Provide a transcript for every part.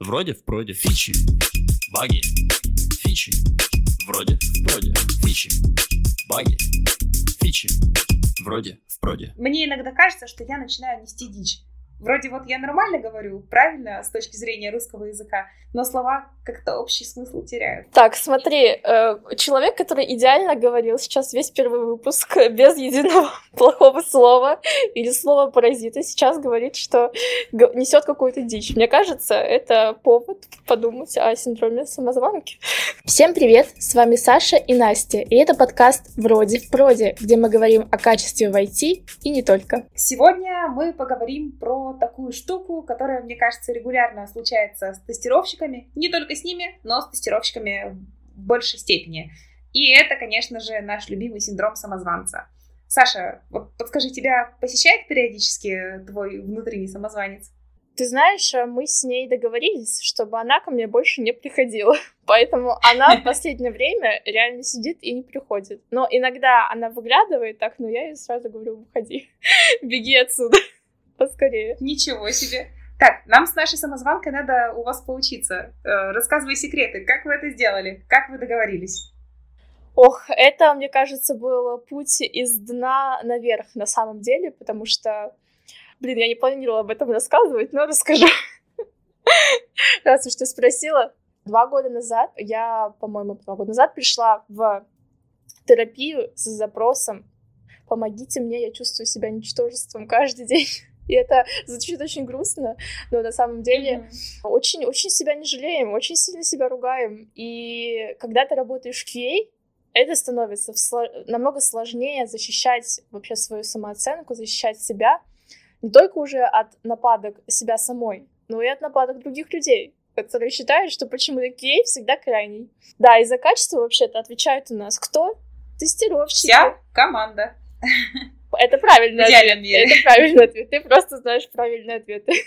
Вроде в проде. Фичи. Баги. Фичи. Вроде в проде. Фичи. Баги. Фичи. Вроде в проде. Мне иногда кажется, что я начинаю нести дичь. Вроде вот я нормально говорю, правильно, с точки зрения русского языка, но слова как-то общий смысл теряют. Так, смотри, э, человек, который идеально говорил сейчас весь первый выпуск без единого плохого слова или слова паразита, сейчас говорит, что несет какую-то дичь. Мне кажется, это повод подумать о синдроме самозванки. Всем привет, с вами Саша и Настя, и это подкаст «Вроде в проде», где мы говорим о качестве в IT и не только. Сегодня мы поговорим про такую штуку, которая, мне кажется, регулярно случается с тестировщиками, не только с ними, но с тестировщиками в большей степени. И это, конечно же, наш любимый синдром самозванца. Саша, вот подскажи, тебя посещает периодически твой внутренний самозванец? Ты знаешь, э, мы с ней договорились, чтобы она ко мне больше не приходила. Поэтому она в последнее время реально сидит и не приходит. Но иногда она выглядывает так, но я ей сразу говорю, выходи, беги отсюда поскорее. Ничего себе. Так, нам с нашей самозванкой надо у вас поучиться. Э, рассказывай секреты. Как вы это сделали? Как вы договорились? Ох, это, мне кажется, был путь из дна наверх на самом деле, потому что, блин, я не планировала об этом рассказывать, но расскажу. Раз уж ты спросила. Два года назад, я, по-моему, два года назад пришла в терапию с запросом «Помогите мне, я чувствую себя ничтожеством каждый день». И это звучит очень грустно, но на самом деле очень-очень mm-hmm. себя не жалеем, очень сильно себя ругаем. И когда ты работаешь в QA, это становится намного сложнее защищать вообще свою самооценку, защищать себя не только уже от нападок себя самой, но и от нападок других людей, которые считают, что почему-то QA всегда крайний. Да, и за качество вообще-то отвечают у нас кто? Тестировщики. Вся команда. Это правильный ответ. Это правильный ответ. Ты просто знаешь правильный ответ.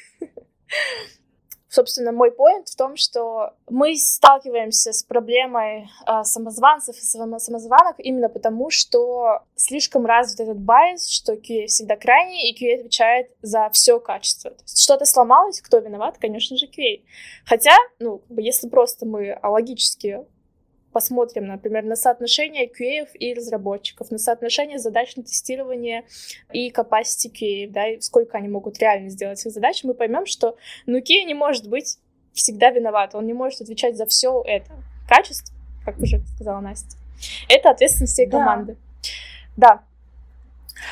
Собственно, мой поинт в том, что мы сталкиваемся с проблемой э, самозванцев и самозванок именно потому, что слишком развит этот байс, что QA всегда крайний, и QA отвечает за все качество. То есть что-то сломалось, кто виноват? Конечно же, QA. Хотя, ну, если просто мы логически посмотрим, например, на соотношение QA и разработчиков, на соотношение задач на тестирование и capacity QA, да, и сколько они могут реально сделать их задач, мы поймем, что ну, QA не может быть всегда виноват, он не может отвечать за все это. Качество, как уже сказала Настя, это ответственность всей команды. Да. да.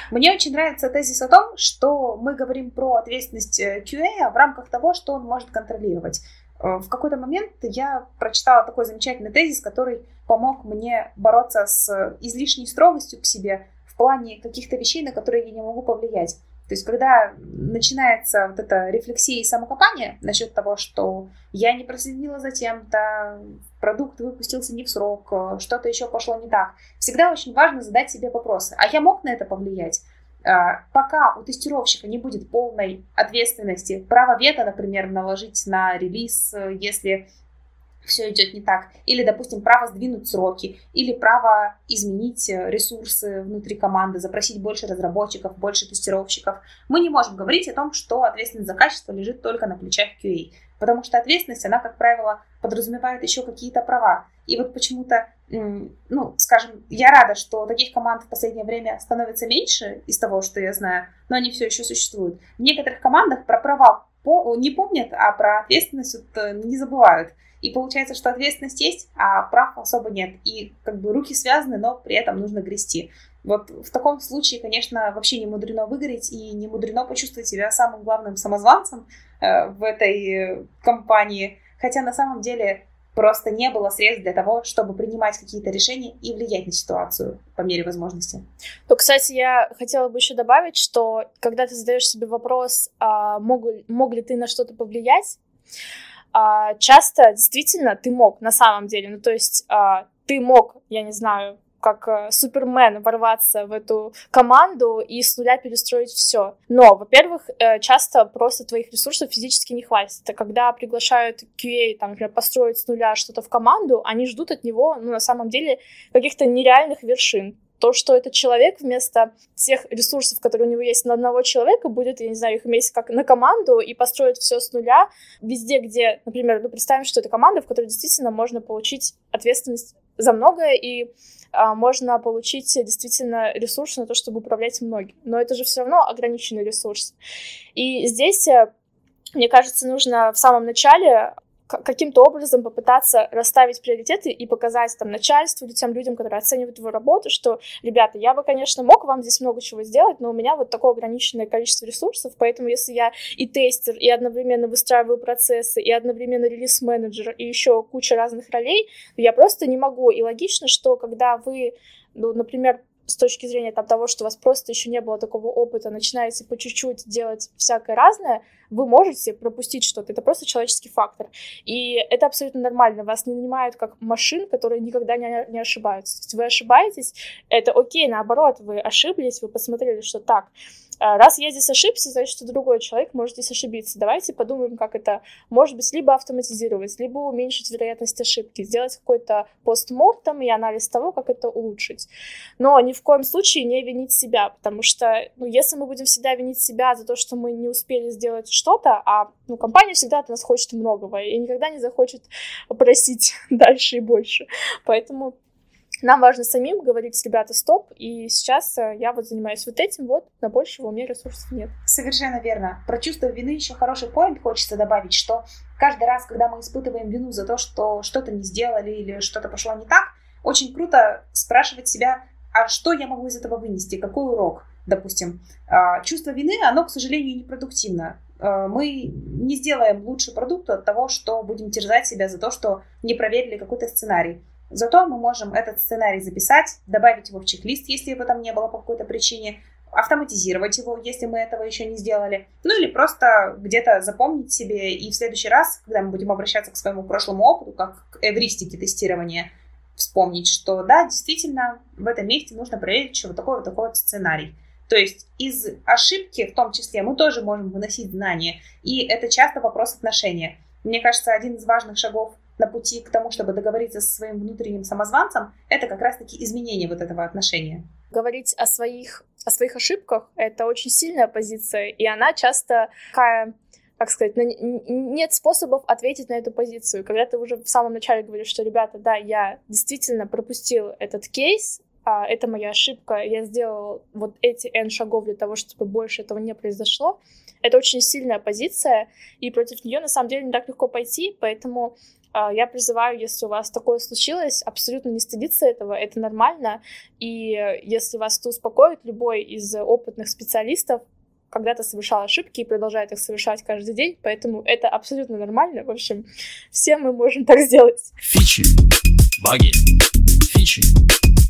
Мне очень нравится тезис о том, что мы говорим про ответственность э, QA в рамках того, что он может контролировать. Э, в какой-то момент я прочитала такой замечательный тезис, который помог мне бороться с излишней строгостью к себе в плане каких-то вещей, на которые я не могу повлиять. То есть, когда начинается вот эта рефлексия и самокопание насчет того, что я не проследила за тем-то, продукт выпустился не в срок, что-то еще пошло не так, всегда очень важно задать себе вопросы. А я мог на это повлиять? А, пока у тестировщика не будет полной ответственности, право вето, например, наложить на релиз, э, если все идет не так, или, допустим, право сдвинуть сроки, или право изменить э, ресурсы внутри команды, запросить больше разработчиков, больше тестировщиков. Мы не можем говорить о том, что ответственность за качество лежит только на плечах QA, потому что ответственность, она, как правило, подразумевает еще какие-то права. И вот почему-то ну, скажем, я рада, что таких команд в последнее время становится меньше из того, что я знаю, но они все еще существуют. В некоторых командах про права не помнят, а про ответственность вот э, не забывают. И получается, что ответственность есть, а прав особо нет. И как бы руки связаны, но при этом нужно грести. Вот в таком случае, конечно, вообще не мудрено выгореть и не мудрено почувствовать себя самым главным самозванцем э, в этой э, компании. Хотя на самом деле просто не было средств для того, чтобы принимать какие-то решения и влиять на ситуацию по мере возможности. То, кстати, я хотела бы еще добавить, что когда ты задаешь себе вопрос, а, мог, мог ли ты на что-то повлиять, а, часто действительно ты мог на самом деле, ну то есть а, ты мог, я не знаю, как э, Супермен ворваться в эту команду и с нуля перестроить все. Но, во-первых, э, часто просто твоих ресурсов физически не хватит. Это когда приглашают QA, там, например, построить с нуля что-то в команду, они ждут от него, ну, на самом деле, каких-то нереальных вершин. то, что этот человек вместо тех ресурсов, которые у него есть на одного человека, будет, я не знаю, их иметь как на команду и построить все с нуля везде, где, например, ну, представим, что это команда, в которой действительно можно получить ответственность за многое и а, можно получить действительно ресурсы на то, чтобы управлять многим. Но это же все равно ограниченный ресурс. И здесь, э, мне кажется, нужно в самом начале каким-то образом попытаться расставить приоритеты и показать там начальству или тем людям, которые оценивают его работу, что, ребята, я бы, конечно, мог вам здесь много чего сделать, но у меня вот такое ограниченное количество ресурсов, поэтому если я и тестер, и одновременно выстраиваю процессы, и одновременно релиз-менеджер, и еще куча разных ролей, я просто не могу. И логично, что когда вы, ну, например, с точки зрения там, того, что у вас просто еще не было такого опыта, начинаете по чуть-чуть делать всякое разное, вы можете пропустить что-то. Это просто человеческий фактор. И это абсолютно нормально. Вас не нанимают как машин, которые никогда не, не ошибаются. То есть вы ошибаетесь, это окей, наоборот, вы ошиблись, вы посмотрели, что так, раз я здесь ошибся, значит, что другой человек может здесь ошибиться. Давайте подумаем, как это может быть либо автоматизировать, либо уменьшить вероятность ошибки, сделать какой-то постмортом и анализ того, как это улучшить. Но ни в коем случае не винить себя, потому что, ну, если мы будем всегда винить себя за то, что мы не успели сделать что-то, а ну, компания всегда от нас хочет многого и никогда не захочет просить дальше и больше. Поэтому нам важно самим говорить, ребята, стоп, и сейчас э, я вот занимаюсь вот этим, вот, на большего у меня ресурсов нет. Совершенно верно. Про чувство вины еще хороший поинт хочется добавить, что каждый раз, когда мы испытываем вину за то, что что-то не сделали или что-то пошло не так, очень круто спрашивать себя, а что я могу из этого вынести, какой урок, допустим. А, чувство вины, оно, к сожалению, непродуктивно. А, мы не сделаем лучше продукт от того, что будем терзать себя за то, что не проверили какой-то сценарий. Зато мы можем этот сценарий записать, добавить его в чек-лист, если его там не было по какой-то причине, автоматизировать его, если мы этого еще не сделали, ну или просто где-то запомнить себе и в следующий раз, когда мы будем обращаться к своему прошлому опыту, как к эвристике тестирования, вспомнить, что да, действительно, в этом месте нужно проверить еще вот такой вот такой вот сценарий. То есть из ошибки в том числе мы тоже можем выносить знания, и это часто вопрос отношения. Мне кажется, один из важных шагов на пути к тому, чтобы договориться со своим внутренним самозванцем, это как раз-таки изменение вот этого отношения. Говорить о своих, о своих ошибках — это очень сильная позиция, и она часто такая как сказать, нет способов ответить на эту позицию. Когда ты уже в самом начале говоришь, что, ребята, да, я действительно пропустил этот кейс, а, это моя ошибка, я сделал вот эти N шагов для того, чтобы больше этого не произошло, это очень сильная позиция, и против нее на самом деле не так легко пойти, поэтому а, я призываю, если у вас такое случилось, абсолютно не стыдиться этого, это нормально. И если вас это успокоит, любой из опытных специалистов когда-то совершал ошибки и продолжает их совершать каждый день, поэтому это абсолютно нормально. В общем, все мы можем так сделать. Фичи, баги, фичи,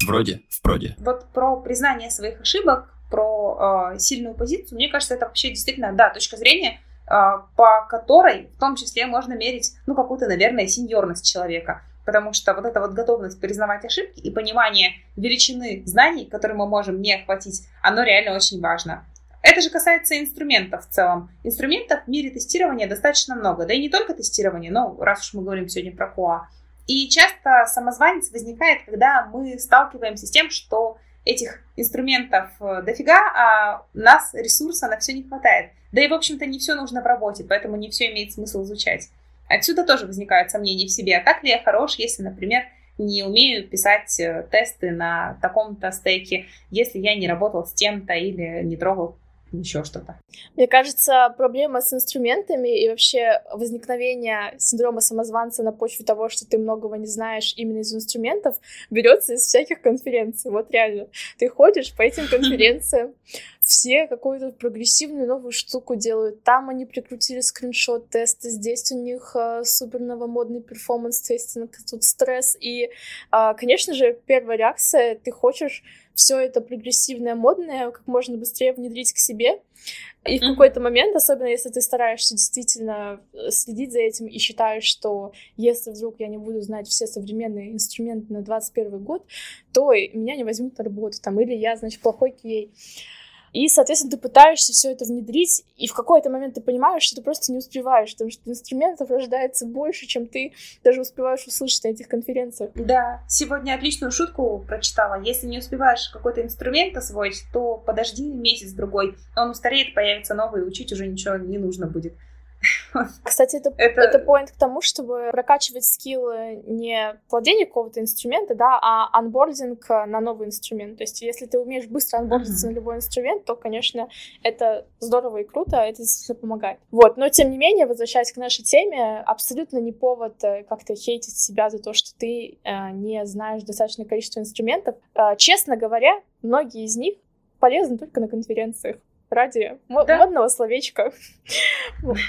вроде, вроде. Вот про признание своих ошибок, про э, сильную позицию, мне кажется, это вообще действительно, да, точка зрения, а, по которой в том числе можно мерить, ну, какую-то, наверное, сеньорность человека. Потому что вот эта вот готовность признавать ошибки и понимание величины знаний, которые мы можем не охватить, оно реально очень важно. Это же касается инструментов в целом. Инструментов в мире тестирования достаточно много. Да и не только тестирование, но раз уж мы говорим сегодня про КОА. И часто самозванец возникает, когда мы сталкиваемся с тем, что этих инструментов э, дофига, а у нас ресурса на все не хватает. Да и, в общем-то, не все нужно в работе, поэтому не все имеет смысл изучать. Отсюда тоже возникают сомнения в себе. А так ли я хорош, если, например, не умею писать э, тесты на таком-то стеке, если я не работал с тем-то или не трогал еще что-то. Мне кажется, проблема с инструментами и вообще возникновение синдрома самозванца на почве того, что ты многого не знаешь именно из инструментов, берется из всяких конференций. Вот реально. Ты ходишь по этим конференциям, все какую-то прогрессивную новую штуку делают. Там они прикрутили скриншот-тесты, здесь у них э, супер новомодный performance testing, тут стресс. И, э, конечно же, первая реакция, ты хочешь все это прогрессивное, модное как можно быстрее внедрить к себе. И в какой-то момент, особенно если ты стараешься действительно э, следить за этим и считаешь, что если вдруг я не буду знать все современные инструменты на 21 год, то меня не возьмут на работу, там, или я, значит, плохой QA. И, соответственно, ты пытаешься все это внедрить, и в какой-то момент ты понимаешь, что ты просто не успеваешь, потому что инструментов рождается больше, чем ты даже успеваешь услышать на этих конференциях. Да, сегодня отличную шутку прочитала. Если не успеваешь какой-то инструмент освоить, то подожди месяц-другой, он устареет, появится новый, учить уже ничего не нужно будет. Кстати, это, это... это point к тому, чтобы прокачивать скиллы не владение какого-то инструмента, да, а анбординг на новый инструмент. То есть, если ты умеешь быстро анбордиться uh-huh. на любой инструмент, то, конечно, это здорово и круто, это действительно помогает. Вот, но тем не менее, возвращаясь к нашей теме, абсолютно не повод э, как-то хейтить себя за то, что ты э, не знаешь достаточное количество инструментов. Э, честно говоря, многие из них полезны только на конференциях ради да. модного словечка.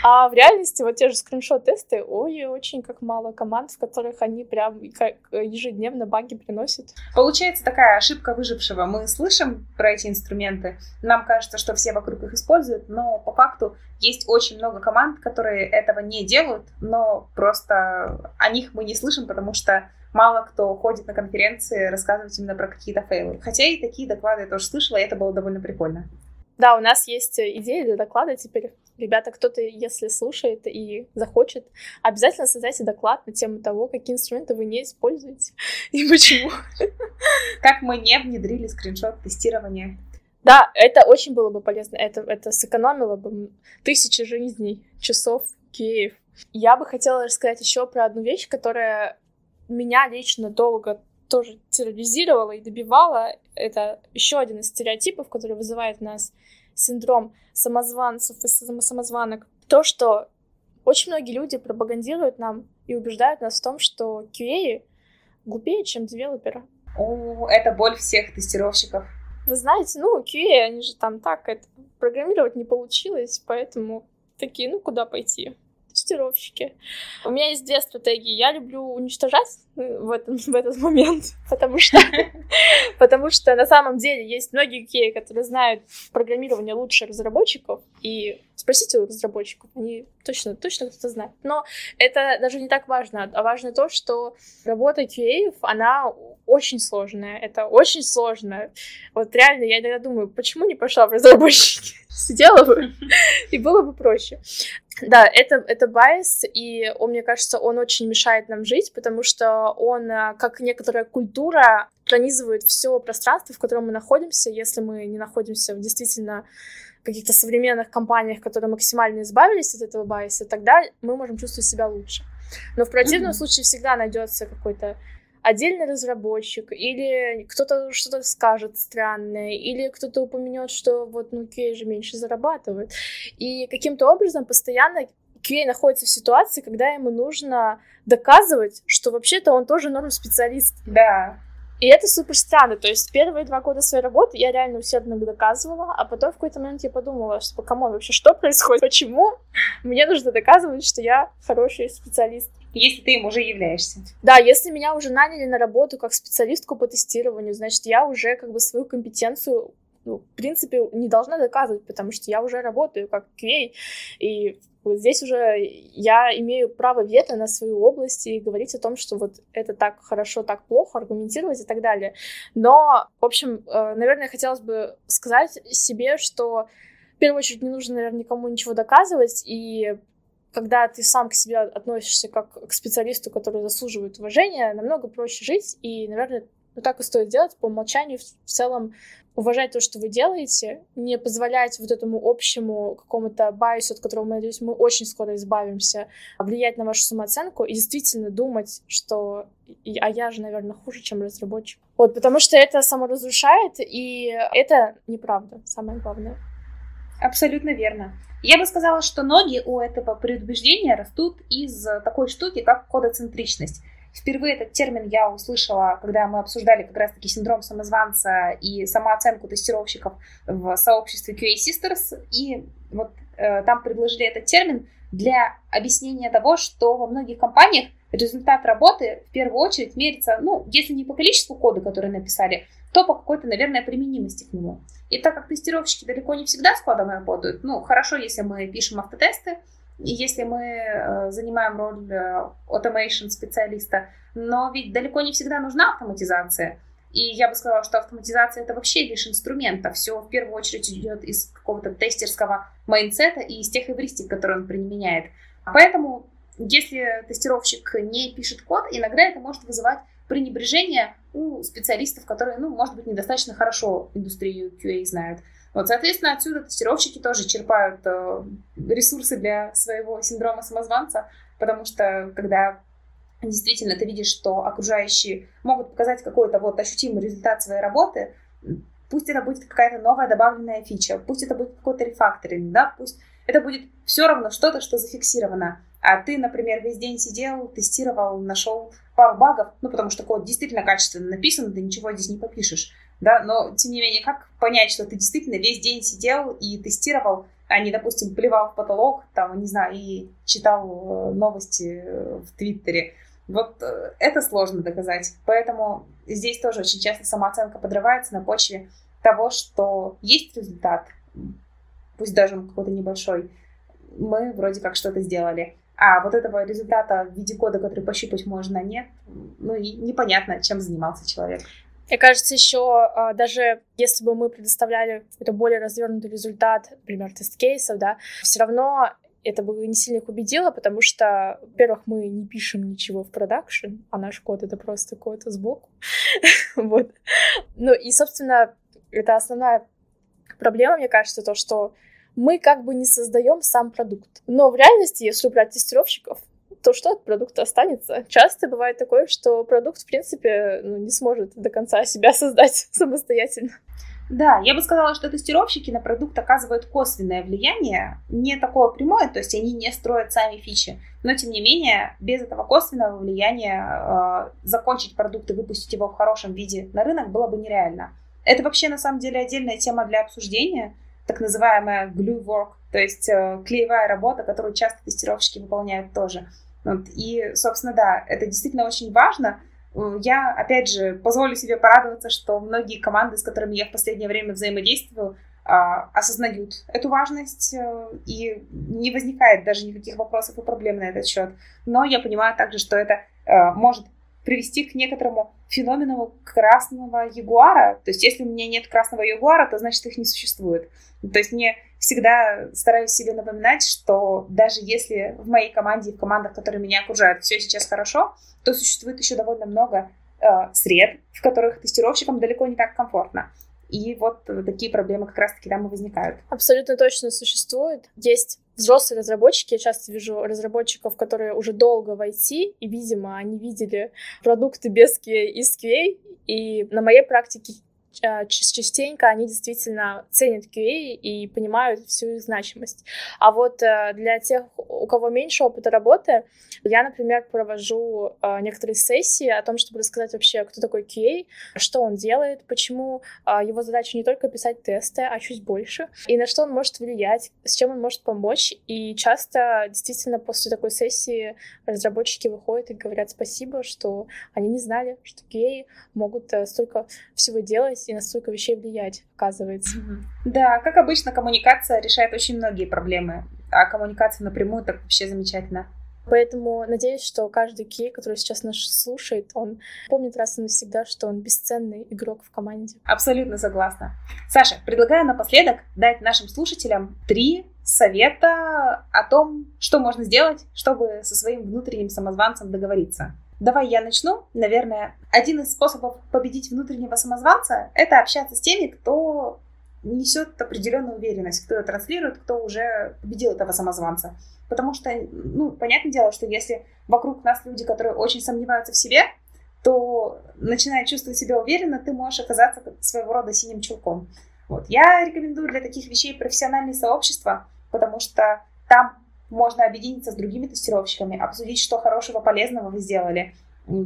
А в реальности вот те же скриншот-тесты, ой, очень как мало команд, в которых они прям ежедневно баги приносят. Получается такая ошибка выжившего. Мы слышим про эти инструменты, нам кажется, что все вокруг их используют, но по факту есть очень много команд, которые этого не делают, но просто о них мы не слышим, потому что мало кто ходит на конференции рассказывать именно про какие-то фейлы. Хотя и такие доклады я тоже слышала, и это было довольно прикольно. Да, у нас есть э, идея для доклада теперь. Ребята, кто-то, если слушает и захочет, обязательно создайте доклад на тему того, какие инструменты вы не используете и почему. Как мы не внедрили скриншот тестирования. Да, это очень было бы полезно. Это, это сэкономило бы тысячи жизней, часов, Киев. Я бы хотела рассказать еще про одну вещь, которая меня лично долго тоже терроризировала и добивала. Это еще один из стереотипов, который вызывает в нас синдром самозванцев и самозванок. То, что очень многие люди пропагандируют нам и убеждают нас в том, что QA глупее, чем девелоперы. О, это боль всех тестировщиков. Вы знаете, ну, QA, они же там так, это программировать не получилось, поэтому такие, ну, куда пойти? Тестировщики. У меня есть две стратегии. Я люблю уничтожать э, в, этом, в этот момент, потому что, потому что на самом деле есть многие QA, которые знают программирование лучше разработчиков, и спросите у разработчиков, они точно, точно кто-то знает. Но это даже не так важно, а важно то, что работа QA, она очень сложная, это очень сложно. Вот реально, я иногда думаю, почему не пошла в разработчики? Сидела бы, и было бы проще. Да, это, это байс, и он, мне кажется, он очень мешает нам жить, потому что он, э, как некоторая культура, пронизывает все пространство, в котором мы находимся, если мы не находимся в действительно каких-то современных компаниях, которые максимально избавились от этого bias 'а, тогда мы можем чувствовать себя лучше. Но в противном mm-hmm. случае всегда найдется какой-то отдельный разработчик, или кто-то что-то скажет странное, или кто-то упомянет, что вот ну QA же меньше зарабатывает. И каким-то образом постоянно QA находится в ситуации, когда ему нужно доказывать, что вообще-то он тоже норм специалист. Да. И это супер странно. То есть первые два года своей работы я реально усердно доказывала, а потом в какой-то момент я подумала, что, come on, вообще что происходит? Почему мне нужно доказывать, что я хороший специалист? Если ты им уже являешься. Да, если меня уже наняли на работу как специалистку по тестированию, значит, я уже как бы свою компетенцию ну, в принципе, не должна доказывать, потому что я уже работаю как QA, и вот здесь уже я имею право вето на свою область и говорить о том, что вот это так хорошо, так плохо, аргументировать и так далее. Но, в общем, э, наверное, хотелось бы сказать себе, что в первую очередь не нужно, наверное, никому ничего доказывать, и когда ты сам к себе относишься как к специалисту, который заслуживает уважения, намного проще жить, и, наверное, ну так и стоит делать по умолчанию в целом уважать то, что вы делаете, не позволять вот этому общему какому-то байсу, от которого, мы, надеюсь, мы очень скоро избавимся, влиять на вашу самооценку и действительно думать, что а я же, наверное, хуже, чем разработчик. Вот, потому что это саморазрушает, и это неправда, самое главное. Абсолютно верно. Я бы сказала, что ноги у этого предубеждения растут из такой штуки, как кодоцентричность. Впервые этот термин я услышала, когда мы обсуждали как раз-таки синдром самозванца и самооценку тестировщиков в сообществе QA Sisters. И вот э, там предложили этот термин для объяснения того, что во многих компаниях результат работы в первую очередь мерится, ну, если не по количеству кода, который написали, то по какой-то, наверное, применимости к нему. И так как тестировщики далеко не всегда с кодом работают, ну, хорошо, если мы пишем автотесты, и если мы э, занимаем роль э, automation специалиста, но ведь далеко не всегда нужна автоматизация. И я бы сказала, что автоматизация это вообще лишь инструмент, а все в первую очередь идет из какого-то тестерского mindset 'а и из тех эвристик, которые он применяет. Поэтому, если тестировщик не пишет код, иногда это может вызывать пренебрежение у специалистов, которые, ну, может быть, недостаточно хорошо индустрию QA знают. Вот, соответственно, отсюда тестировщики тоже черпают э, ресурсы для своего синдрома самозванца, потому что когда действительно ты видишь, что окружающие могут показать какой-то вот ощутимый результат своей работы, пусть это будет какая-то новая добавленная фича, пусть это будет какой-то рефакторинг, да, пусть это будет все равно что-то, что зафиксировано. А ты, например, весь день сидел, тестировал, нашел пару багов, ну, потому что код действительно качественно написан, ты ничего здесь не попишешь, да, но, тем не менее, как понять, что ты действительно весь день сидел и тестировал, а не, допустим, плевал в потолок, там, не знаю, и читал э, новости в Твиттере, вот э, это сложно доказать. Поэтому здесь тоже очень часто самооценка подрывается на почве того, что есть результат, пусть даже он какой-то небольшой, мы вроде как что-то сделали. А вот этого результата в виде кода, который пощупать можно, нет. Ну и непонятно, чем занимался человек. Мне кажется, еще а, даже если бы мы предоставляли какой-то более развернутый результат, например, тест-кейсов, да, все равно это бы не сильно их убедило, потому что, во-первых, мы не пишем ничего в продакшн, а наш код — это просто код сбоку. вот. Ну и, собственно, это основная проблема, мне кажется, то, что мы как бы не создаем сам продукт. Но в реальности, если убрать тестировщиков, то что от продукта останется? Часто бывает такое, что продукт, в принципе, ну, не сможет до конца себя создать самостоятельно. Да, я бы сказала, что тестировщики на продукт оказывают косвенное влияние, не такое прямое, то есть они не строят сами фичи, но тем не менее без этого косвенного влияния э, закончить продукт и выпустить его в хорошем виде на рынок было бы нереально. Это вообще на самом деле отдельная тема для обсуждения, так называемая glue work, то есть э, клеевая работа, которую часто тестировщики выполняют тоже. Вот. И, собственно, да, это действительно очень важно, я, опять же, позволю себе порадоваться, что многие команды, с которыми я в последнее время взаимодействую, а, осознают эту важность, э, и не возникает даже никаких вопросов и проблем на этот счет. Но я понимаю также, что это э, может привести к некоторому феномену красного ягуара. То есть, если у меня нет красного ягуара, то значит их не существует. То есть, мне всегда стараюсь себе напоминать, что даже если в моей команде и в командах, которые меня окружают, все сейчас хорошо, то существует еще довольно много э, сред, в которых тестировщикам далеко не так комфортно. И вот такие проблемы как раз-таки там и возникают. Абсолютно точно существует. Есть взрослые разработчики, я часто вижу разработчиков, которые уже долго в IT, и, видимо, они видели продукты без и с QA, и на моей практике частенько они действительно ценят QA и понимают всю их значимость. А вот э, для тех, у кого меньше опыта работы, я, например, провожу э, некоторые сессии о том, чтобы рассказать вообще, кто такой QA, что он делает, почему а, его задача не только писать тесты, а чуть больше, и на что он может влиять, с чем он может помочь. И часто действительно после такой сессии разработчики выходят и говорят спасибо, что они не знали, что QA могут э, столько всего делать, и на столько вещей влиять, оказывается. Да, как обычно, коммуникация решает очень многие проблемы, а коммуникация напрямую так вообще замечательно. Поэтому надеюсь, что каждый кей, который сейчас нас слушает, он помнит раз и навсегда, что он бесценный игрок в команде. Абсолютно согласна. Саша, предлагаю напоследок дать нашим слушателям три совета о том, что можно сделать, чтобы со своим внутренним самозванцем договориться. Давай я начну. Наверное, один из способов победить внутреннего самозванца — это общаться с теми, кто несет определенную уверенность, кто ее транслирует, кто уже победил этого самозванца. Потому что, ну, понятное дело, что если вокруг нас люди, которые очень сомневаются в себе, то, начиная чувствовать себя уверенно, ты можешь оказаться своего рода синим чулком. Вот. Я рекомендую для таких вещей профессиональные сообщества, потому что там можно объединиться с другими тестировщиками, обсудить, что хорошего, полезного вы сделали,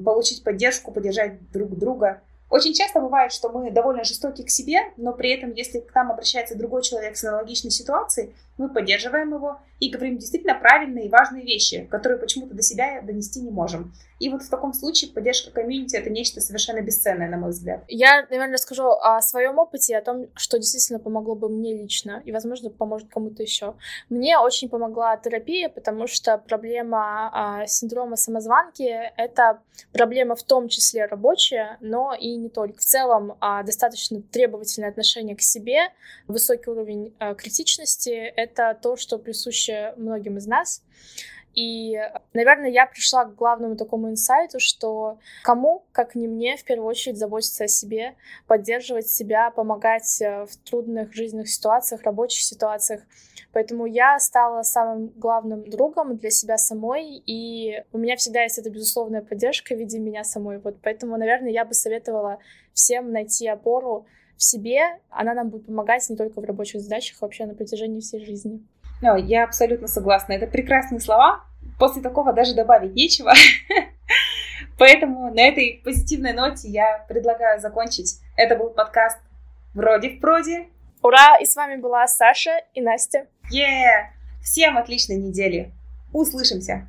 получить поддержку, поддержать друг друга. Очень часто бывает, что мы довольно жестоки к себе, но при этом, если к нам обращается другой человек с аналогичной ситуацией, мы поддерживаем его, и говорим действительно правильные и важные вещи, которые почему-то до себя донести не можем. И вот в таком случае поддержка комьюнити — это нечто совершенно бесценное, на мой взгляд. Я, наверное, расскажу о своем опыте, о том, что действительно помогло бы мне лично, и, возможно, поможет кому-то еще. Мне очень помогла терапия, потому что проблема а, синдрома самозванки — это проблема в том числе рабочая, но и не только. В целом, а, достаточно требовательное отношение к себе, высокий уровень а, критичности — это то, что присуще многим из нас. И, наверное, я пришла к главному такому инсайту, что кому, как не мне, в первую очередь заботиться о себе, поддерживать себя, помогать э, в трудных жизненных ситуациях, рабочих ситуациях. Поэтому я стала самым главным другом для себя самой, и у меня всегда есть эта безусловная поддержка в виде меня самой. Вот поэтому, наверное, я бы советовала всем найти опору в себе. Она нам будет помогать не только в рабочих задачах, а вообще на протяжении всей жизни. No, я абсолютно согласна. Это прекрасные слова. После такого даже добавить нечего. Поэтому на этой позитивной ноте я предлагаю закончить. Это был подкаст «Вроде в проде». Ура! И с вами была Саша и Настя. Yeah! Всем отличной недели. Услышимся!